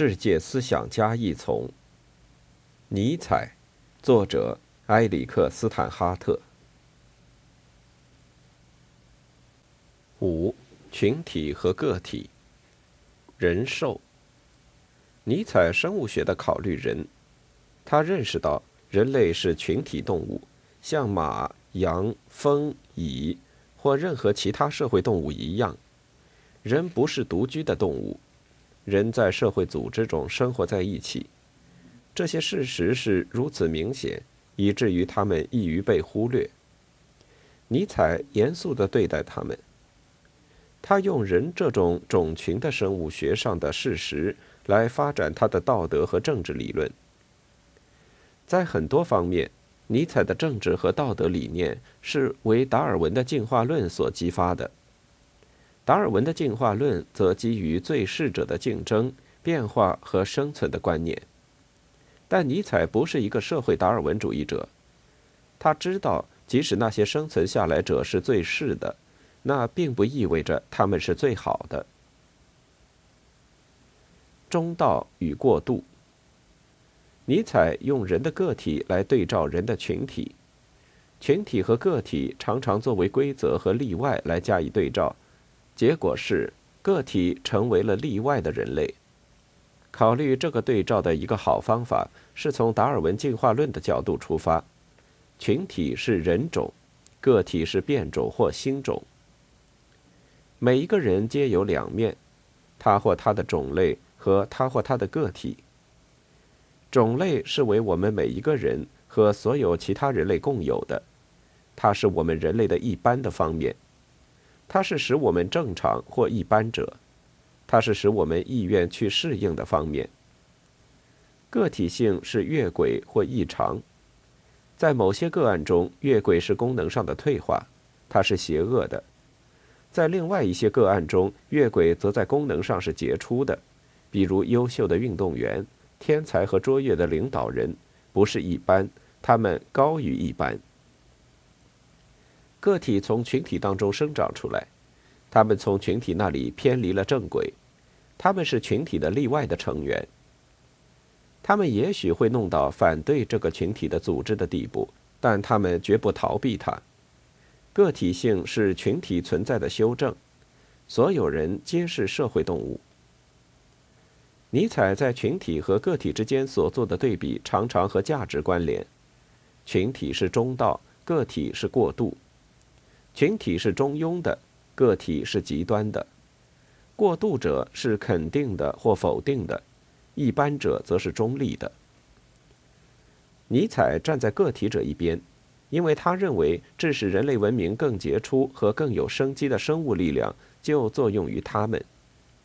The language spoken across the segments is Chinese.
世界思想家一丛。尼采，作者埃里克斯坦哈特。五，群体和个体。人兽。尼采生物学的考虑人，他认识到人类是群体动物，像马、羊、蜂、蚁或任何其他社会动物一样。人不是独居的动物。人在社会组织中生活在一起，这些事实是如此明显，以至于他们易于被忽略。尼采严肃地对待他们。他用人这种种群的生物学上的事实来发展他的道德和政治理论。在很多方面，尼采的政治和道德理念是为达尔文的进化论所激发的。达尔文的进化论则基于最适者的竞争、变化和生存的观念，但尼采不是一个社会达尔文主义者。他知道，即使那些生存下来者是最适的，那并不意味着他们是最好的。中道与过渡。尼采用人的个体来对照人的群体，群体和个体常常作为规则和例外来加以对照。结果是，个体成为了例外的人类。考虑这个对照的一个好方法，是从达尔文进化论的角度出发：群体是人种，个体是变种或新种。每一个人皆有两面，他或他的种类和他或他的个体。种类是为我们每一个人和所有其他人类共有的，它是我们人类的一般的方面。它是使我们正常或一般者，它是使我们意愿去适应的方面。个体性是越轨或异常，在某些个案中，越轨是功能上的退化，它是邪恶的；在另外一些个案中，越轨则在功能上是杰出的，比如优秀的运动员、天才和卓越的领导人，不是一般，他们高于一般。个体从群体当中生长出来，他们从群体那里偏离了正轨，他们是群体的例外的成员。他们也许会弄到反对这个群体的组织的地步，但他们绝不逃避它。个体性是群体存在的修正，所有人皆是社会动物。尼采在群体和个体之间所做的对比，常常和价值关联：群体是中道，个体是过渡。群体是中庸的，个体是极端的，过渡者是肯定的或否定的，一般者则是中立的。尼采站在个体者一边，因为他认为致使人类文明更杰出和更有生机的生物力量就作用于他们。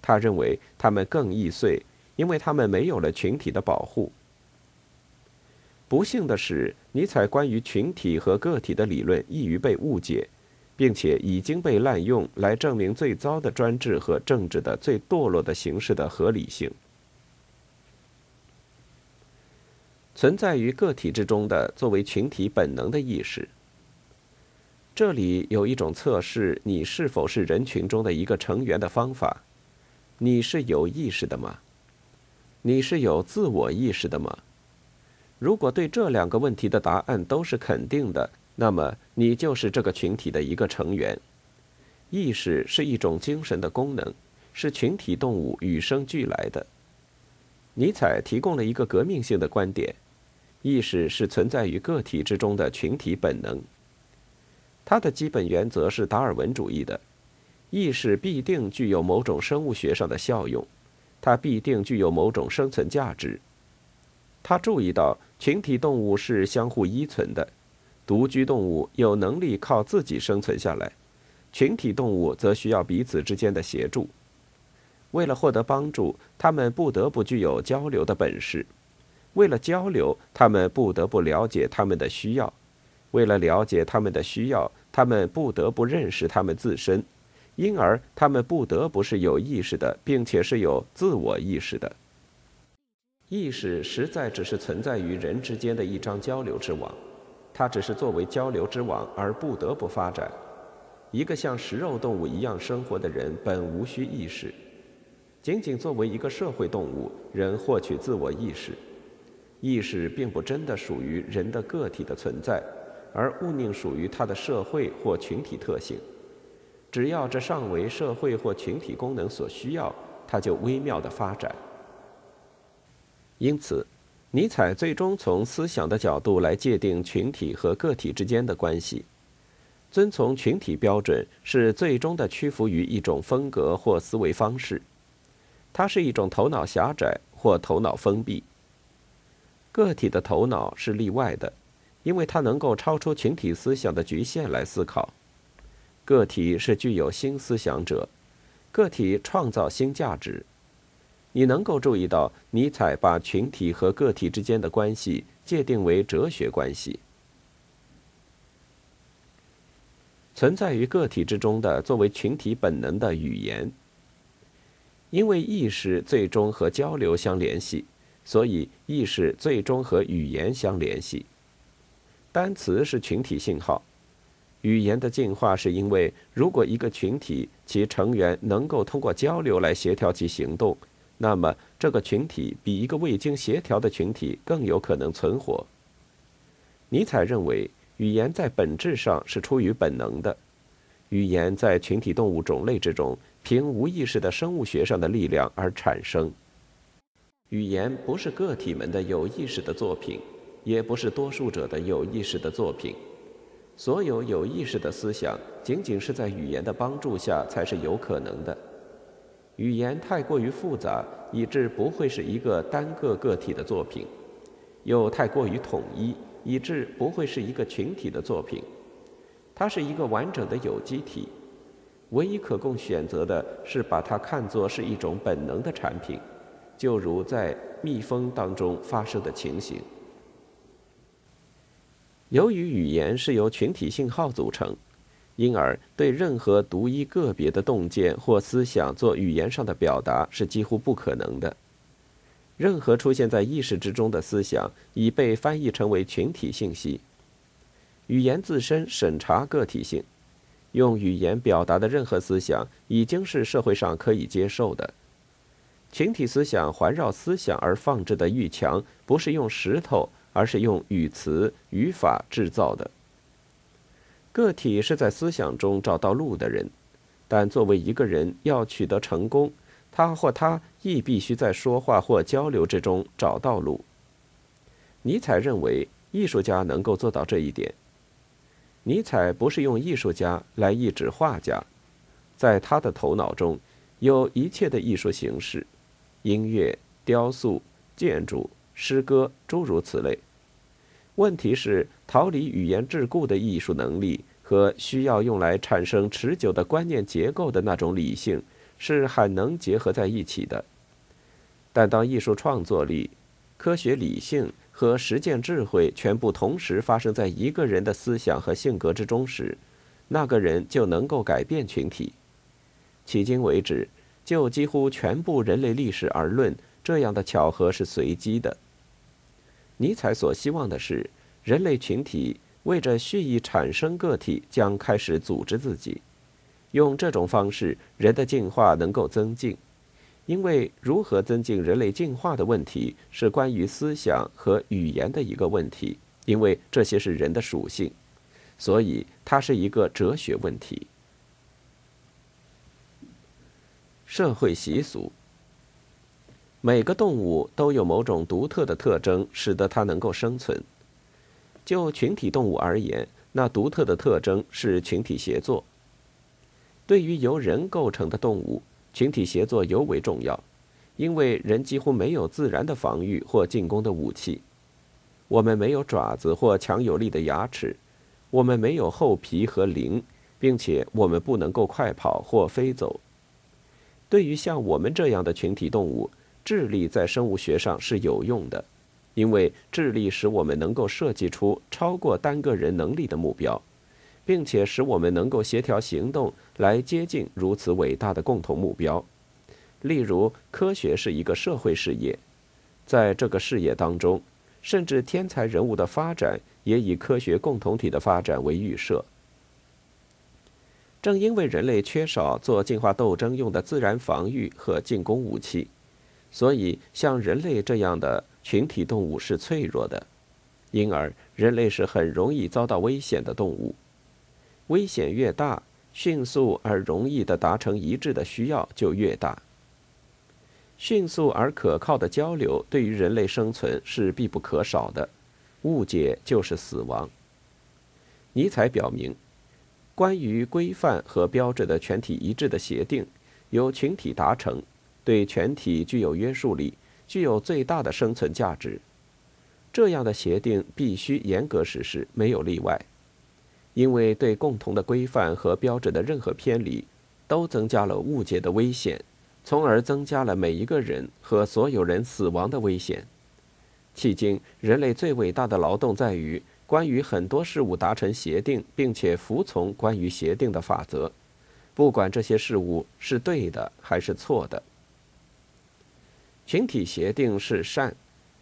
他认为他们更易碎，因为他们没有了群体的保护。不幸的是，尼采关于群体和个体的理论易于被误解。并且已经被滥用来证明最糟的专制和政治的最堕落的形式的合理性。存在于个体之中的作为群体本能的意识。这里有一种测试你是否是人群中的一个成员的方法：你是有意识的吗？你是有自我意识的吗？如果对这两个问题的答案都是肯定的。那么，你就是这个群体的一个成员。意识是一种精神的功能，是群体动物与生俱来的。尼采提供了一个革命性的观点：意识是存在于个体之中的群体本能。他的基本原则是达尔文主义的：意识必定具有某种生物学上的效用，它必定具有某种生存价值。他注意到，群体动物是相互依存的。独居动物有能力靠自己生存下来，群体动物则需要彼此之间的协助。为了获得帮助，他们不得不具有交流的本事；为了交流，他们不得不了解他们的需要；为了了解他们的需要，他们不得不认识他们自身。因而，他们不得不是有意识的，并且是有自我意识的。意识实在只是存在于人之间的一张交流之网。它只是作为交流之网而不得不发展。一个像食肉动物一样生活的人本无需意识。仅仅作为一个社会动物，人获取自我意识。意识并不真的属于人的个体的存在，而勿宁属于它的社会或群体特性。只要这尚为社会或群体功能所需要，它就微妙的发展。因此，尼采最终从思想的角度来界定群体和个体之间的关系。遵从群体标准是最终的屈服于一种风格或思维方式，它是一种头脑狭窄或头脑封闭。个体的头脑是例外的，因为它能够超出群体思想的局限来思考。个体是具有新思想者，个体创造新价值。你能够注意到，尼采把群体和个体之间的关系界定为哲学关系。存在于个体之中的作为群体本能的语言，因为意识最终和交流相联系。所以，意识最终和语言相联系。单词是群体信号。语言的进化是因为，如果一个群体其成员能够通过交流来协调其行动，那么这个群体比一个未经协调的群体更有可能存活。尼采认为，语言在本质上是出于本能的。语言在群体动物种类之中，凭无意识的生物学上的力量而产生。语言不是个体们的有意识的作品，也不是多数者的有意识的作品。所有有意识的思想，仅仅是在语言的帮助下才是有可能的。语言太过于复杂，以致不会是一个单个个体的作品；又太过于统一，以致不会是一个群体的作品。它是一个完整的有机体，唯一可供选择的是把它看作是一种本能的产品。就如在蜜蜂当中发生的情形。由于语言是由群体信号组成，因而对任何独一个别的洞见或思想做语言上的表达是几乎不可能的。任何出现在意识之中的思想已被翻译成为群体信息。语言自身审查个体性，用语言表达的任何思想已经是社会上可以接受的。群体思想环绕思想而放置的玉墙，不是用石头，而是用语词、语法制造的。个体是在思想中找到路的人，但作为一个人要取得成功，他或她亦必须在说话或交流之中找到路。尼采认为，艺术家能够做到这一点。尼采不是用艺术家来意指画家，在他的头脑中，有一切的艺术形式。音乐、雕塑、建筑、诗歌，诸如此类。问题是，逃离语言桎梏的艺术能力和需要用来产生持久的观念结构的那种理性，是很能结合在一起的。但当艺术创作力、科学理性和实践智慧全部同时发生在一个人的思想和性格之中时，那个人就能够改变群体。迄今为止。就几乎全部人类历史而论，这样的巧合是随机的。尼采所希望的是，人类群体为着蓄意产生个体，将开始组织自己。用这种方式，人的进化能够增进，因为如何增进人类进化的问题，是关于思想和语言的一个问题，因为这些是人的属性，所以它是一个哲学问题。社会习俗。每个动物都有某种独特的特征，使得它能够生存。就群体动物而言，那独特的特征是群体协作。对于由人构成的动物，群体协作尤为重要，因为人几乎没有自然的防御或进攻的武器。我们没有爪子或强有力的牙齿，我们没有厚皮和鳞，并且我们不能够快跑或飞走。对于像我们这样的群体动物，智力在生物学上是有用的，因为智力使我们能够设计出超过单个人能力的目标，并且使我们能够协调行动来接近如此伟大的共同目标。例如，科学是一个社会事业，在这个事业当中，甚至天才人物的发展也以科学共同体的发展为预设。正因为人类缺少做进化斗争用的自然防御和进攻武器，所以像人类这样的群体动物是脆弱的，因而人类是很容易遭到危险的动物。危险越大，迅速而容易的达成一致的需要就越大。迅速而可靠的交流对于人类生存是必不可少的，误解就是死亡。尼采表明。关于规范和标志的全体一致的协定，由群体达成，对全体具有约束力，具有最大的生存价值。这样的协定必须严格实施，没有例外，因为对共同的规范和标准的任何偏离，都增加了误解的危险，从而增加了每一个人和所有人死亡的危险。迄今，人类最伟大的劳动在于。关于很多事物达成协定，并且服从关于协定的法则，不管这些事物是对的还是错的。群体协定是善，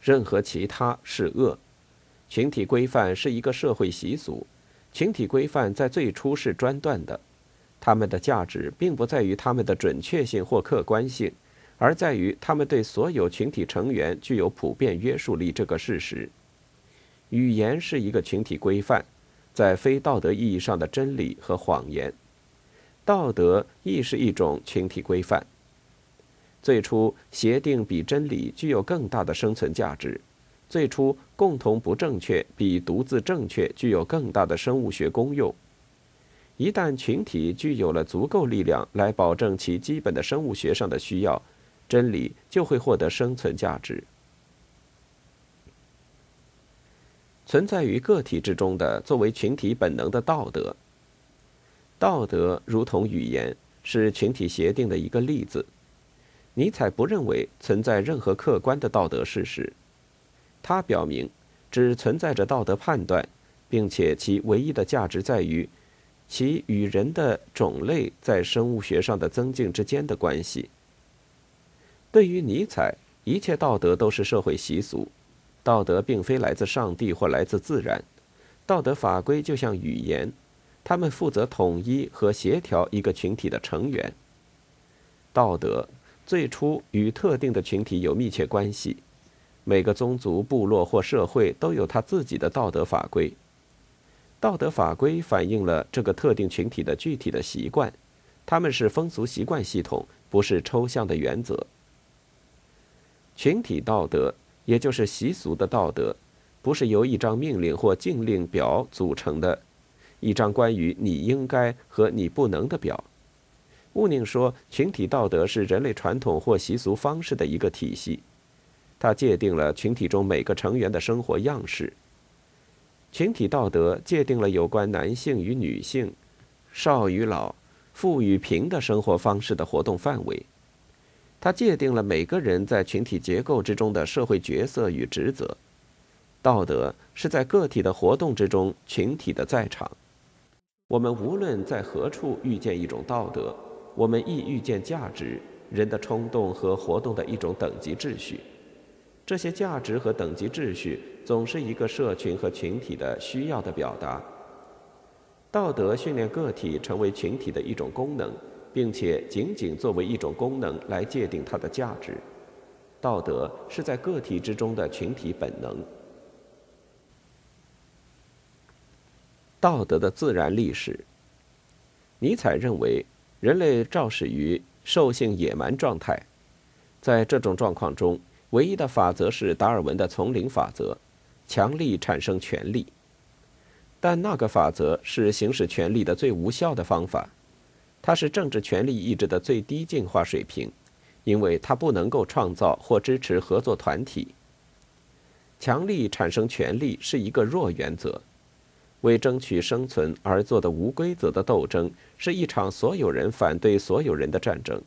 任何其他是恶。群体规范是一个社会习俗，群体规范在最初是专断的，它们的价值并不在于它们的准确性或客观性，而在于它们对所有群体成员具有普遍约束力这个事实。语言是一个群体规范，在非道德意义上的真理和谎言。道德亦是一种群体规范。最初，协定比真理具有更大的生存价值；最初，共同不正确比独自正确具有更大的生物学功用。一旦群体具有了足够力量来保证其基本的生物学上的需要，真理就会获得生存价值。存在于个体之中的作为群体本能的道德，道德如同语言，是群体协定的一个例子。尼采不认为存在任何客观的道德事实，他表明只存在着道德判断，并且其唯一的价值在于其与人的种类在生物学上的增进之间的关系。对于尼采，一切道德都是社会习俗。道德并非来自上帝或来自自然，道德法规就像语言，他们负责统一和协调一个群体的成员。道德最初与特定的群体有密切关系，每个宗族、部落或社会都有他自己的道德法规。道德法规反映了这个特定群体的具体的习惯，他们是风俗习惯系统，不是抽象的原则。群体道德。也就是习俗的道德，不是由一张命令或禁令表组成的，一张关于你应该和你不能的表。毋宁说，群体道德是人类传统或习俗方式的一个体系，它界定了群体中每个成员的生活样式。群体道德界定了有关男性与女性、少与老、富与贫的生活方式的活动范围。它界定了每个人在群体结构之中的社会角色与职责。道德是在个体的活动之中群体的在场。我们无论在何处遇见一种道德，我们亦遇见价值、人的冲动和活动的一种等级秩序。这些价值和等级秩序总是一个社群和群体的需要的表达。道德训练个体成为群体的一种功能。并且仅仅作为一种功能来界定它的价值。道德是在个体之中的群体本能。道德的自然历史。尼采认为，人类肇始于兽性野蛮状态，在这种状况中，唯一的法则是达尔文的丛林法则：强力产生权力。但那个法则是行使权力的最无效的方法。它是政治权力意志的最低进化水平，因为它不能够创造或支持合作团体。强力产生权力是一个弱原则，为争取生存而做的无规则的斗争是一场所有人反对所有人的战争。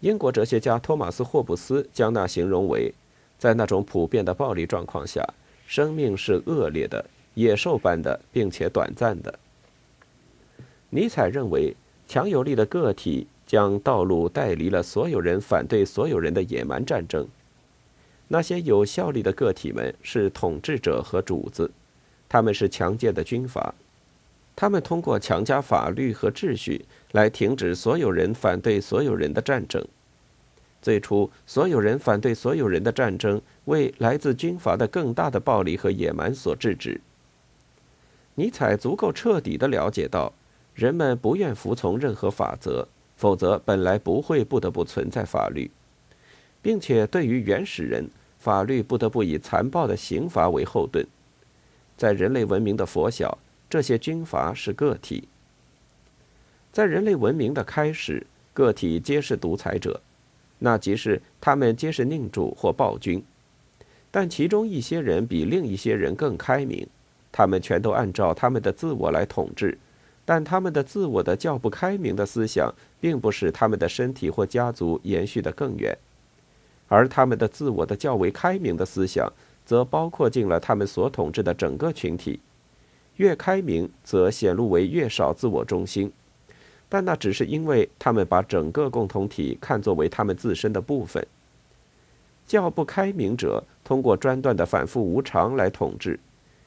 英国哲学家托马斯·霍布斯将那形容为，在那种普遍的暴力状况下，生命是恶劣的、野兽般的，并且短暂的。尼采认为。强有力的个体将道路带离了所有人反对所有人的野蛮战争。那些有效力的个体们是统治者和主子，他们是强健的军阀。他们通过强加法律和秩序来停止所有人反对所有人的战争。最初，所有人反对所有人的战争为来自军阀的更大的暴力和野蛮所制止。尼采足够彻底地了解到，人们不愿服从任何法则，否则本来不会不得不存在法律，并且对于原始人，法律不得不以残暴的刑罚为后盾。在人类文明的佛晓，这些军阀是个体。在人类文明的开始，个体皆是独裁者。那即是他们皆是宁主或暴君，但其中一些人比另一些人更开明，他们全都按照他们的自我来统治，但他们的自我的较不开明的思想，并不使他们的身体或家族延续得更远，而他们的自我的较为开明的思想，则包括进了他们所统治的整个群体，越开明，则显露为越少自我中心。但那只是因为他们把整个共同体看作为他们自身的部分。较不开明者通过专断的反复无常来统治，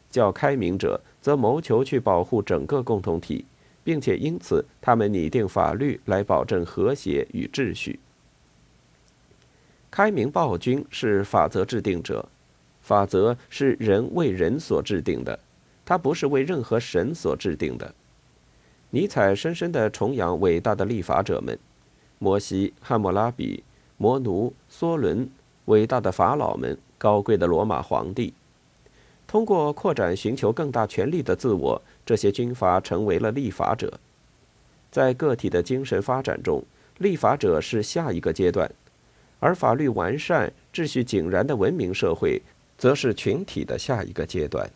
较开明者则谋求去保护整个共同体，并且因此他们拟定法律来保证和谐与秩序。开明暴君是法则制定者，法则是人为人所制定的，它不是为任何神所制定的。尼采深深地崇仰伟大的立法者们：摩西、汉谟拉比、摩奴、梭伦，伟大的法老们，高贵的罗马皇帝。通过扩展寻求更大权力的自我，这些军阀成为了立法者。在个体的精神发展中，立法者是下一个阶段，而法律完善、秩序井然的文明社会，则是群体的下一个阶段。